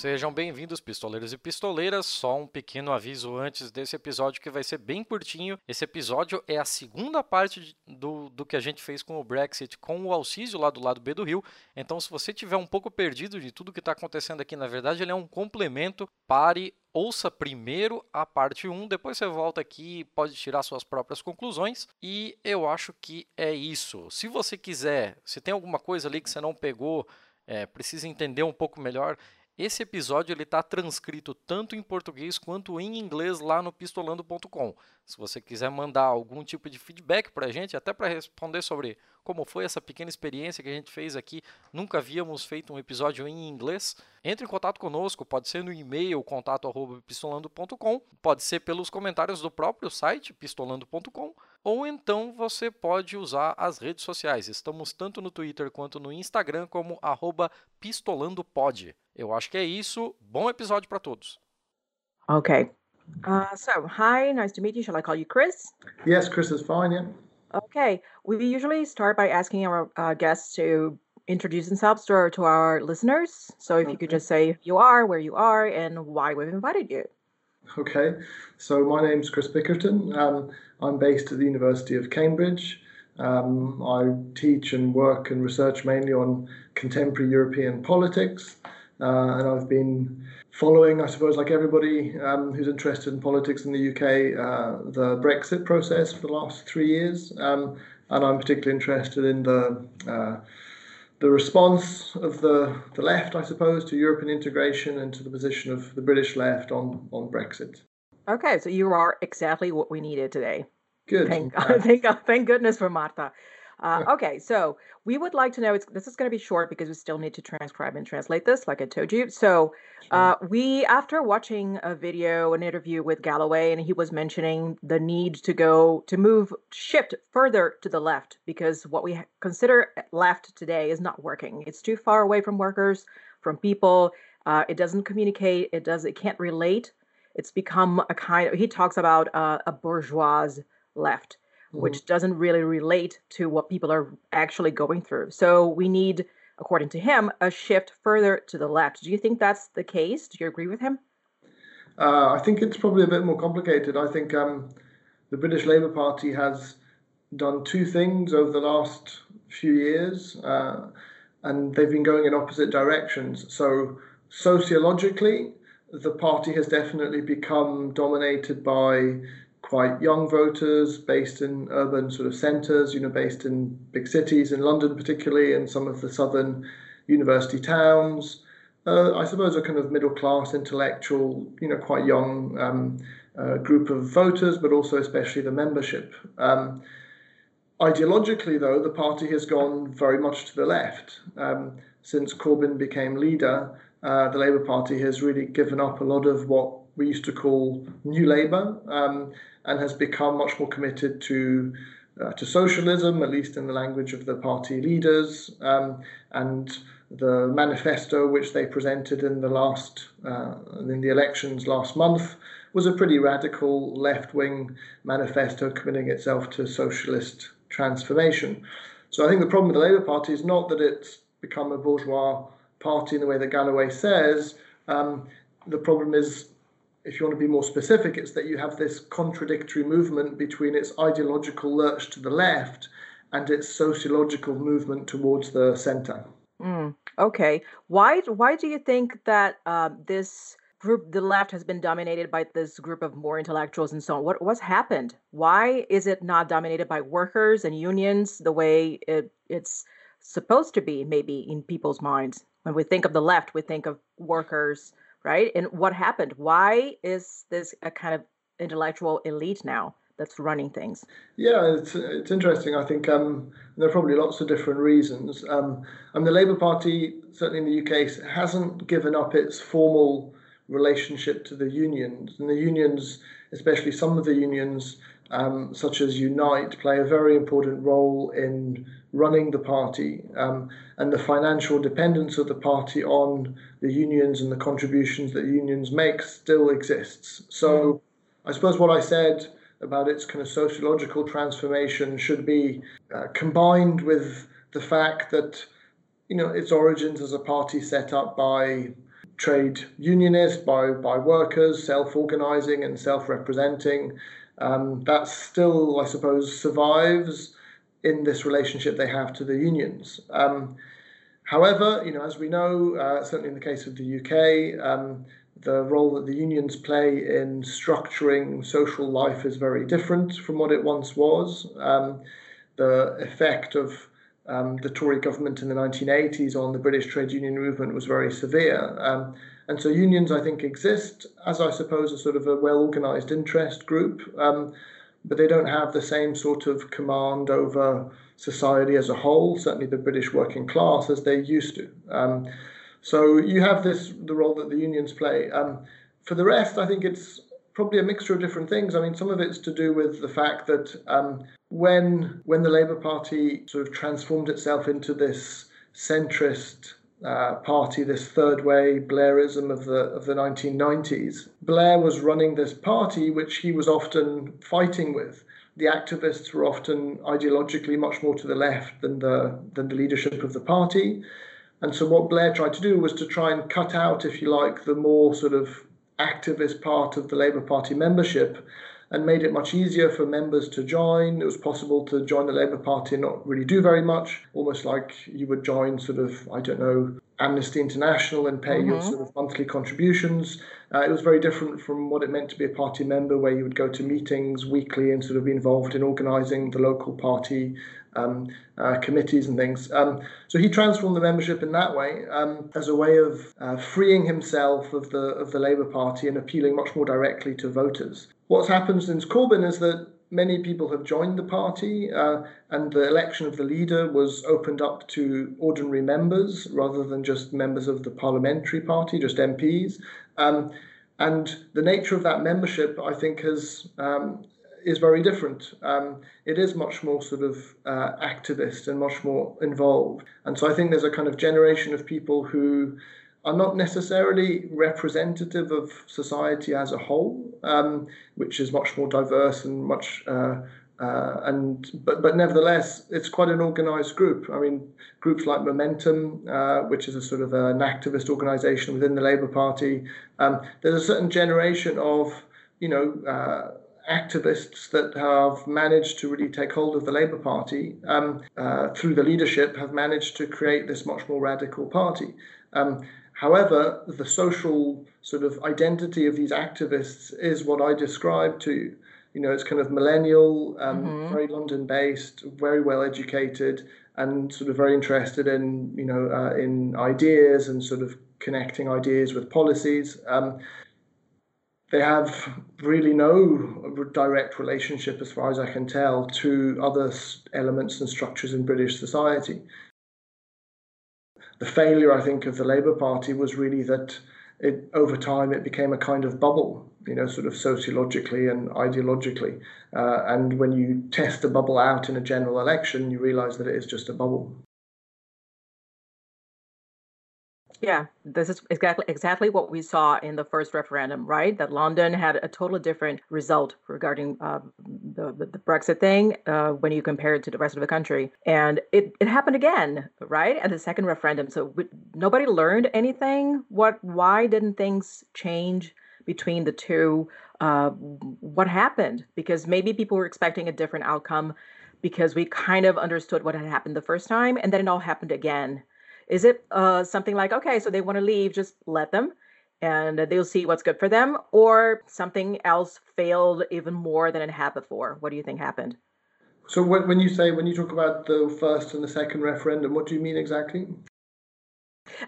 Sejam bem-vindos, pistoleiros e pistoleiras. Só um pequeno aviso antes desse episódio que vai ser bem curtinho. Esse episódio é a segunda parte do, do que a gente fez com o Brexit, com o Alcísio lá do lado B do Rio. Então, se você tiver um pouco perdido de tudo que está acontecendo aqui, na verdade, ele é um complemento. Pare, ouça primeiro a parte 1, depois você volta aqui e pode tirar suas próprias conclusões. E eu acho que é isso. Se você quiser, se tem alguma coisa ali que você não pegou, é, precisa entender um pouco melhor, esse episódio ele está transcrito tanto em português quanto em inglês lá no pistolando.com. Se você quiser mandar algum tipo de feedback para a gente, até para responder sobre como foi essa pequena experiência que a gente fez aqui, nunca havíamos feito um episódio em inglês, entre em contato conosco, pode ser no e-mail contato@pistolando.com, pode ser pelos comentários do próprio site pistolando.com, ou então você pode usar as redes sociais. Estamos tanto no Twitter quanto no Instagram como @pistolandopod. Eu acho que é isso. Bom episódio para todos. Okay. Uh, so, hi, nice to meet you. Shall I call you Chris? Yes, Chris is fine, yeah. Okay. We usually start by asking our uh, guests to introduce themselves to our, to our listeners. So, if you could just say who you are, where you are, and why we've invited you. Okay. So, my name's Chris Bickerton. Um, I'm based at the University of Cambridge. Um, I teach and work and research mainly on contemporary European politics. Uh, and I've been following, I suppose, like everybody um, who's interested in politics in the UK, uh, the Brexit process for the last three years. Um, and I'm particularly interested in the uh, the response of the, the left, I suppose, to European integration and to the position of the British left on, on Brexit. Okay, so you are exactly what we needed today. Good. Thank, thank, thank goodness for Marta. Uh, okay, so we would like to know. It's, this is going to be short because we still need to transcribe and translate this, like I told you. So, uh, we after watching a video, an interview with Galloway, and he was mentioning the need to go to move shift further to the left because what we consider left today is not working. It's too far away from workers, from people. Uh, it doesn't communicate. It does. It can't relate. It's become a kind of. He talks about uh, a bourgeois left mm-hmm. which doesn't really relate to what people are actually going through. So we need, according to him, a shift further to the left. Do you think that's the case? Do you agree with him? Uh, I think it's probably a bit more complicated. I think um, the British Labour Party has done two things over the last few years, uh, and they've been going in opposite directions. So, sociologically, the party has definitely become dominated by quite young voters based in urban sort of centres, you know, based in big cities, in London particularly, and some of the southern university towns. Uh, I suppose a kind of middle class, intellectual, you know, quite young um, uh, group of voters, but also especially the membership. Um, ideologically, though, the party has gone very much to the left. Um, since Corbyn became leader, uh, the Labour Party has really given up a lot of what we used to call New Labour. Um, and has become much more committed to uh, to socialism, at least in the language of the party leaders, um, and the manifesto which they presented in the last uh, in the elections last month was a pretty radical left-wing manifesto committing itself to socialist transformation. So I think the problem with the Labour Party is not that it's become a bourgeois party in the way that Galloway says. Um, the problem is if you want to be more specific, it's that you have this contradictory movement between its ideological lurch to the left and its sociological movement towards the center. Mm, okay. Why why do you think that uh, this group, the left, has been dominated by this group of more intellectuals and so on? What what's happened? Why is it not dominated by workers and unions the way it, it's supposed to be? Maybe in people's minds, when we think of the left, we think of workers right? And what happened? Why is this a kind of intellectual elite now that's running things? Yeah, it's it's interesting. I think um, there are probably lots of different reasons. Um, and the Labour Party, certainly in the UK, hasn't given up its formal relationship to the unions, and the unions, especially some of the unions, um, such as Unite, play a very important role in running the party, um, and the financial dependence of the party on the unions and the contributions that unions make still exists. So, mm. I suppose what I said about its kind of sociological transformation should be uh, combined with the fact that you know its origins as a party set up by trade unionists, by by workers, self-organizing and self-representing. Um, that still, I suppose, survives in this relationship they have to the unions. Um, however, you know, as we know, uh, certainly in the case of the UK, um, the role that the unions play in structuring social life is very different from what it once was. Um, the effect of um, the Tory government in the 1980s on the British trade union movement was very severe. And so unions, I think, exist as, I suppose, a sort of a well organized interest group. Um, but they don't have the same sort of command over society as a whole, certainly the British working class, as they used to. Um, so you have this the role that the unions play. Um, for the rest, I think it's probably a mixture of different things. I mean, some of it's to do with the fact that um, when when the Labour Party sort of transformed itself into this centrist uh, party, this third way Blairism of the of the 1990s. Blair was running this party, which he was often fighting with. The activists were often ideologically much more to the left than the than the leadership of the party, and so what Blair tried to do was to try and cut out, if you like, the more sort of activist part of the Labour Party membership and made it much easier for members to join. It was possible to join the Labour Party and not really do very much, almost like you would join sort of, I don't know, Amnesty International and pay mm-hmm. your sort of monthly contributions. Uh, it was very different from what it meant to be a party member, where you would go to meetings weekly and sort of be involved in organising the local party um, uh, committees and things. Um, so he transformed the membership in that way um, as a way of uh, freeing himself of the of the Labour Party and appealing much more directly to voters. What's happened since Corbyn is that many people have joined the party, uh, and the election of the leader was opened up to ordinary members rather than just members of the parliamentary party, just MPs. Um, and the nature of that membership, I think, has um, is very different. Um, it is much more sort of uh, activist and much more involved. And so I think there's a kind of generation of people who are not necessarily representative of society as a whole, um, which is much more diverse and much. Uh, uh, and but but nevertheless, it's quite an organised group. I mean, groups like Momentum, uh, which is a sort of an activist organisation within the Labour Party. Um, there's a certain generation of you know uh, activists that have managed to really take hold of the Labour Party um, uh, through the leadership have managed to create this much more radical party. Um, however, the social sort of identity of these activists is what I described to you. You know, it's kind of millennial, um, mm-hmm. very London based, very well educated, and sort of very interested in, you know, uh, in ideas and sort of connecting ideas with policies. Um, they have really no direct relationship, as far as I can tell, to other elements and structures in British society. The failure, I think, of the Labour Party was really that it, over time it became a kind of bubble, you know, sort of sociologically and ideologically. Uh, and when you test the bubble out in a general election, you realise that it is just a bubble. Yeah, this is exactly exactly what we saw in the first referendum, right? That London had a totally different result regarding uh, the, the, Brexit thing uh, when you compare it to the rest of the country, and it, it happened again, right? At the second referendum, so we, nobody learned anything. What? Why didn't things change between the two? Uh, what happened? Because maybe people were expecting a different outcome because we kind of understood what had happened the first time, and then it all happened again is it uh, something like, okay, so they want to leave, just let them and they'll see what's good for them, or something else failed even more than it had before? What do you think happened? So when, when you say when you talk about the first and the second referendum, what do you mean exactly?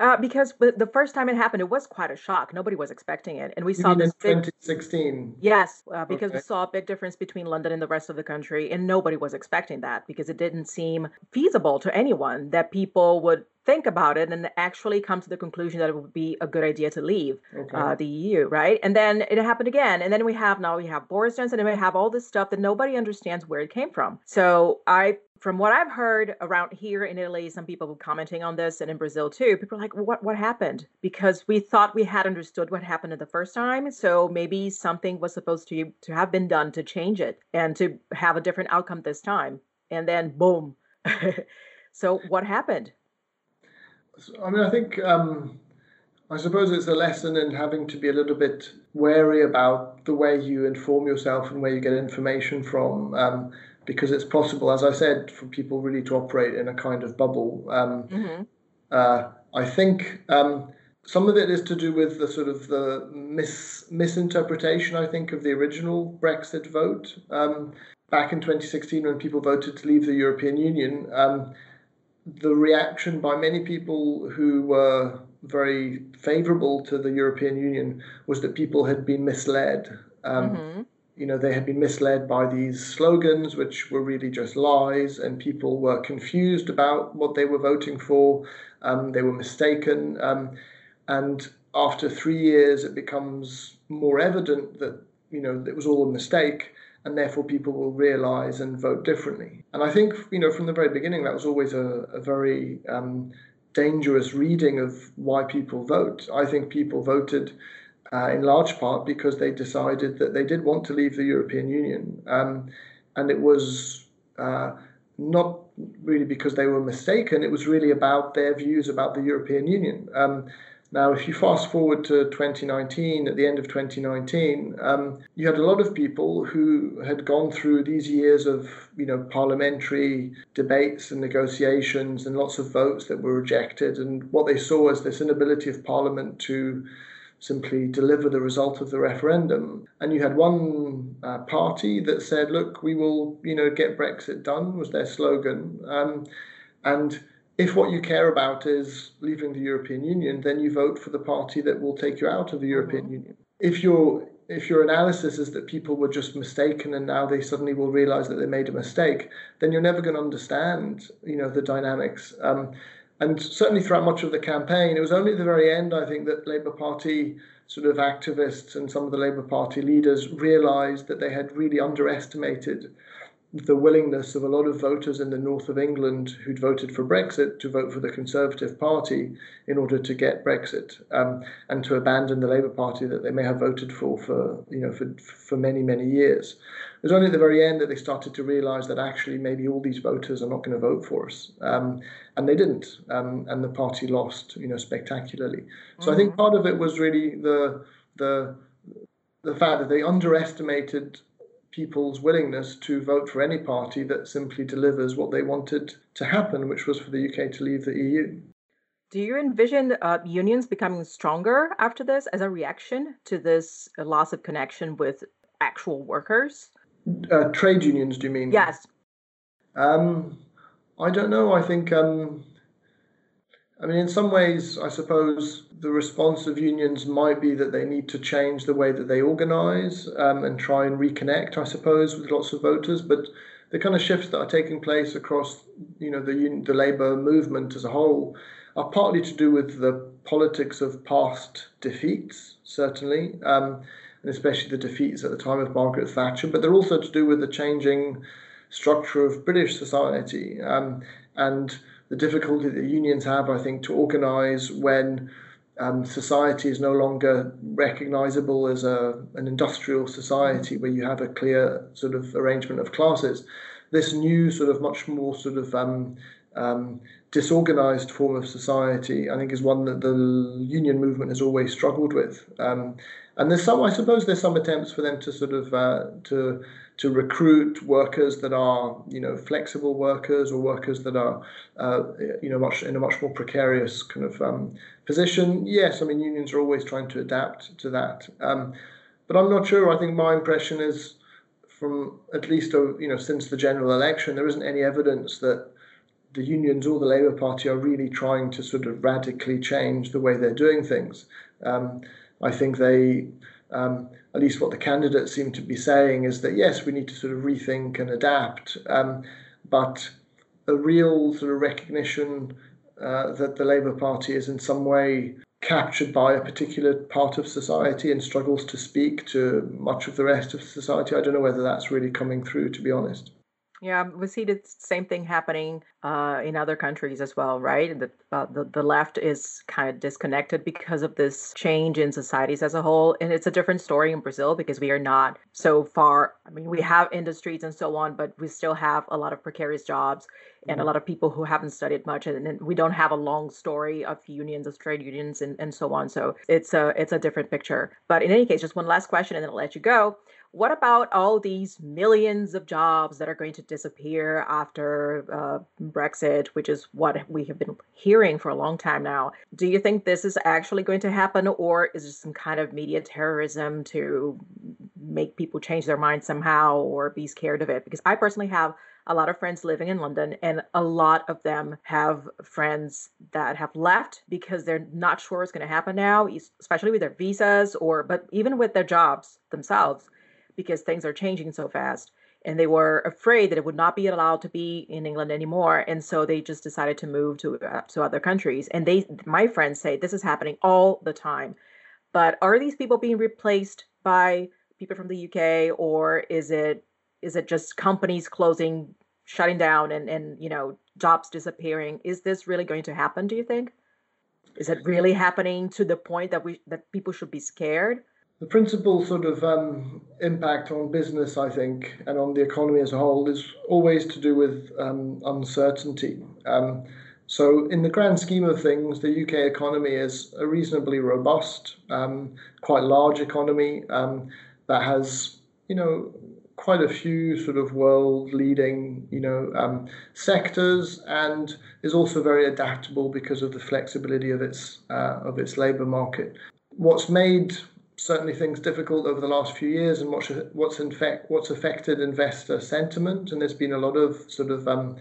Uh, because the first time it happened, it was quite a shock. Nobody was expecting it, and we You saw this in big 2016? Yes, uh, because we saw a big difference between London and the rest of the country, and nobody was expecting that because it didn't seem feasible to anyone that people would think about it and actually come to the conclusion that it would be a good idea to leave Okay. uh, the EU, right? And then it happened again, and then we have now we have Boris Johnson, and we have all this stuff that nobody understands where it came from. So I. From what I've heard around here in Italy, some people were commenting on this, and in Brazil too. People are like, "What? What happened?" Because we thought we had understood what happened the first time, so maybe something was supposed to to have been done to change it and to have a different outcome this time. And then, boom. so what happened? I mean, I think um, I suppose it's a lesson in having to be a little bit wary about the way you inform yourself and where you get information from, um, because it's possible, as I said, for people really to operate in a kind of bubble. Um, hmm uh, I think um, some of it is to do with the sort of the mis- misinterpretation, I think, of the original Brexit vote. Um, back in 2016, when people voted to leave the European Union, um, the reaction by many people who were very favourable to the European Union was that people had been misled. Um, hmm you know, they had been misled by these slogans, which were really just lies, and people were confused about what they were voting for. Um, they were mistaken. Um, and after three years, it becomes more evident that, you know, it was all a mistake, and therefore people will realize and vote differently. And I think, you know, from the very beginning, that was always a, a very um, dangerous reading of why people vote. I think people voted uh, in large part because they decided that they did want to leave the European Union. Um, and it was uh, not really because they were mistaken, it was really about their views about the European Union. Um, now, if you fast forward to 2019, at the end of 2019, um, you had a lot of people who had gone through these years of, you know, parliamentary debates and negotiations and lots of votes that were rejected. And what they saw was this inability of Parliament to simply deliver the result of the referendum. And you had one uh, party that said, "Look, we will, you know, get Brexit done," was their slogan. Um, and if what you care about is leaving the European Union, then you vote for the party that will take you out of the European Union. If your if your analysis is that people were just mistaken and now they suddenly will realize that they made a mistake, then you're never going to understand, you know, the dynamics. Um, and certainly throughout much of the campaign, it was only at the very end, I think, that Labour Party sort of activists and some of the Labour Party leaders realised that they had really underestimated the willingness of a lot of voters in the north of England who'd voted for Brexit to vote for the Conservative Party in order to get Brexit um, and to abandon the Labour Party that they may have voted for for you know for for many many years. It was only at the very end that they started to realise that actually maybe all these voters are not going to vote for us, um, and they didn't, um, and the party lost you know spectacularly. So I think part of it was really the the the fact that they underestimated people's willingness to vote for any party that simply delivers what they wanted to happen, which was for the UK to leave the EU. Do you envision uh, unions becoming stronger after this as a reaction to this loss of connection with actual workers? Uh, trade unions, do you mean? Yes. Um, I don't know. I think, um, I mean, in some ways, I suppose the response of unions might be that they need to change the way that they organise um, and try and reconnect, I suppose, with lots of voters. But the kind of shifts that are taking place across, you know, the un- the labour movement as a whole are partly to do with the politics of past defeats, certainly, um, and especially the defeats at the time of Margaret Thatcher. But they're also to do with the changing structure of British society um, and the difficulty that unions have, I think, to organise when um, society is no longer recognisable as a, an industrial society where you have a clear sort of arrangement of classes. This new sort of much more sort of um, um, disorganized form of society, I think, is one that the union movement has always struggled with. Um, and there's some, I suppose, there's some attempts for them to sort of uh, to to recruit workers that are, you know, flexible workers or workers that are, uh, you know, much in a much more precarious kind of um, position. Yes, I mean, unions are always trying to adapt to that. Um, but I'm not sure. I think my impression is, from at least uh, you know, since the general election, there isn't any evidence that the unions or the Labour Party are really trying to sort of radically change the way they're doing things. Um, I think they, um, at least what the candidates seem to be saying, is that yes, we need to sort of rethink and adapt, um, but a real sort of recognition uh, that the Labour Party is in some way captured by a particular part of society and struggles to speak to much of the rest of society. I don't know whether that's really coming through, to be honest. Yeah, we see the same thing happening uh, in other countries as well, right? The, uh, the the left is kind of disconnected because of this change in societies as a whole, and it's a different story in Brazil because we are not so far. I mean, we have industries and so on, but we still have a lot of precarious jobs and a mm-hmm. lot of people who haven't studied much, and, and we don't have a long story of unions, of trade unions, and, and so on. So it's a it's a different picture. But in any case, just one last question, and then I'll let you go. What about all these millions of jobs that are going to disappear after uh, Brexit, which is what we have been hearing for a long time now? Do you think this is actually going to happen, or is it some kind of media terrorism to make people change their minds somehow or be scared of it? Because I personally have a lot of friends living in London, and a lot of them have friends that have left because they're not sure what's going to happen now, especially with their visas or, but even with their jobs themselves because things are changing so fast. And they were afraid that it would not be allowed to be in England anymore, and so they just decided to move to uh, to other countries. And they, my friends, say this is happening all the time. But are these people being replaced by people from the UK, or is it is it just companies closing, shutting down, and and you know jobs disappearing? Is this really going to happen? Do you think? Is it really happening to the point that we that people should be scared? The principal sort of um, impact on business, I think, and on the economy as a whole is always to do with um, uncertainty. Um, so, in the grand scheme of things, the UK economy is a reasonably robust, um, quite large economy um, that has, you know, quite a few sort of world-leading, you know, um, sectors, and is also very adaptable because of the flexibility of its uh, of its labour market. What's made certainly things difficult over the last few years and what's what's in fact what's affected investor sentiment and there's been a lot of sort of um,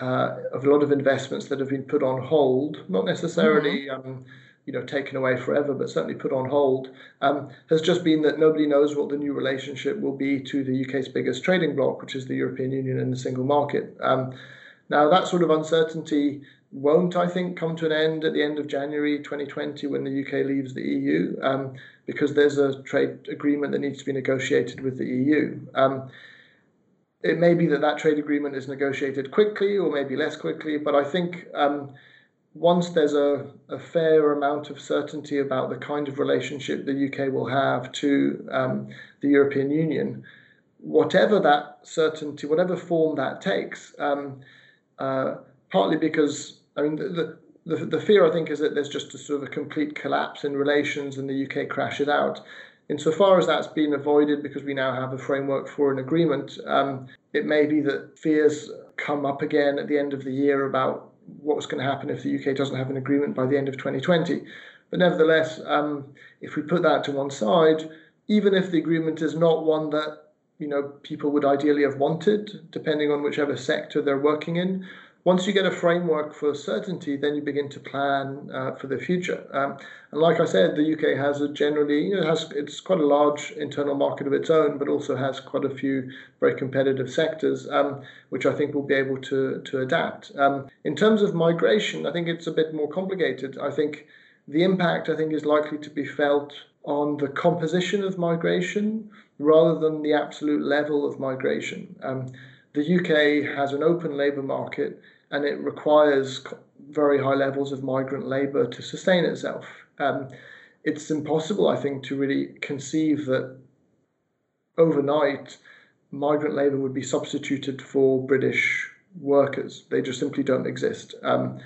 uh, of a lot of investments that have been put on hold, not necessarily mm-hmm. um, you know taken away forever, but certainly put on hold, um, has just been that nobody knows what the new relationship will be to the UK's biggest trading bloc, which is the European Union and the single market. Um, now that sort of uncertainty won't, I think, come to an end at the end of January 2020 when the UK leaves the EU, um, because there's a trade agreement that needs to be negotiated with the EU. Um, it may be that that trade agreement is negotiated quickly or maybe less quickly, but I think um, once there's a, a, fair amount of certainty about the kind of relationship the UK will have to um, the European Union, whatever that certainty, whatever form that takes, um, uh, partly because I mean the, the the fear I think is that there's just a sort of a complete collapse in relations and the UK crashes out. Insofar as that's been avoided because we now have a framework for an agreement, um, it may be that fears come up again at the end of the year about what's going to happen if the UK doesn't have an agreement by the end of 2020. But nevertheless, um, if we put that to one side, even if the agreement is not one that you know people would ideally have wanted, depending on whichever sector they're working in, once you get a framework for certainty, then you begin to plan uh, for the future. Um, and like I said, the UK has a generally, you know, has it's quite a large internal market of its own, but also has quite a few very competitive sectors, um, which I think will be able to to adapt. Um, in terms of migration, I think it's a bit more complicated. I think the impact I think is likely to be felt on the composition of migration rather than the absolute level of migration. Um, the UK has an open labour market and it requires very high levels of migrant labour to sustain itself. Um, it's impossible, I think, to really conceive that overnight migrant labour would be substituted for British workers. They just simply don't exist. Um,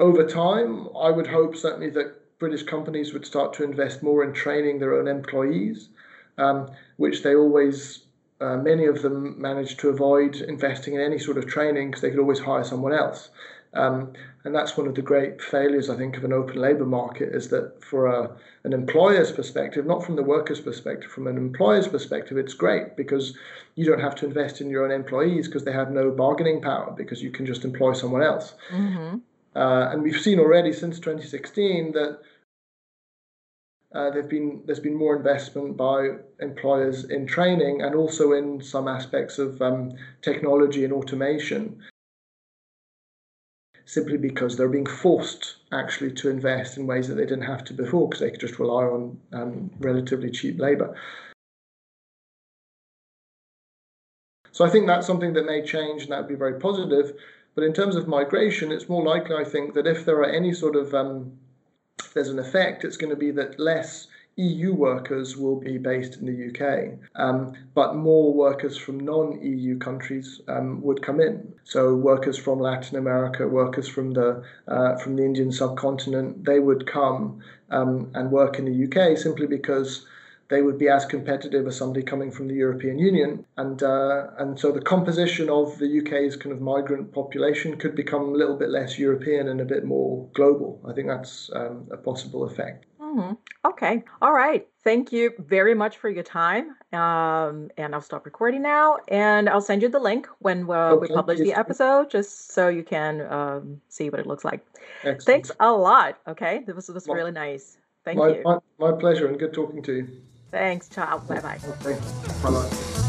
over time, I would hope certainly that British companies would start to invest more in training their own employees, um, which they always uh, many of them managed to avoid investing in any sort of training because they could always hire someone else. Um, and that's one of the great failures, I think, of an open labour market is that for a, an employer's perspective, not from the worker's perspective, from an employer's perspective, it's great because you don't have to invest in your own employees because they have no bargaining power because you can just employ someone else. Mm-hmm. Uh, and we've seen already since 2016 that uh, been there's been more investment by employers in training and also in some aspects of um, technology and automation simply because they're being forced actually to invest in ways that they didn't have to before because they could just rely on um, relatively cheap labor. So I think that's something that may change and that would be very positive. But in terms of migration, it's more likely, I think, that if there are any sort of um, there's an effect, it's going to be that less EU workers will be based in the UK, um, but more workers from non EU countries um, would come in. So workers from Latin America, workers from the uh, from the Indian subcontinent, they would come um, and work in the UK simply because they would be as competitive as somebody coming from the European Union, and uh, and so the composition of the UK's kind of migrant population could become a little bit less European and a bit more global. I think that's um, a possible effect. Mm-hmm. Okay. All right. Thank you very much for your time. Um, and I'll stop recording now, and I'll send you the link when uh, okay. we publish the episode, just so you can um, see what it looks like. Excellent. Thanks a lot. Okay. This was, this was really nice. Thank my, you. My, my pleasure, and good talking to you. Thanks. Ciao. Bye bye. Okay. Bye bye.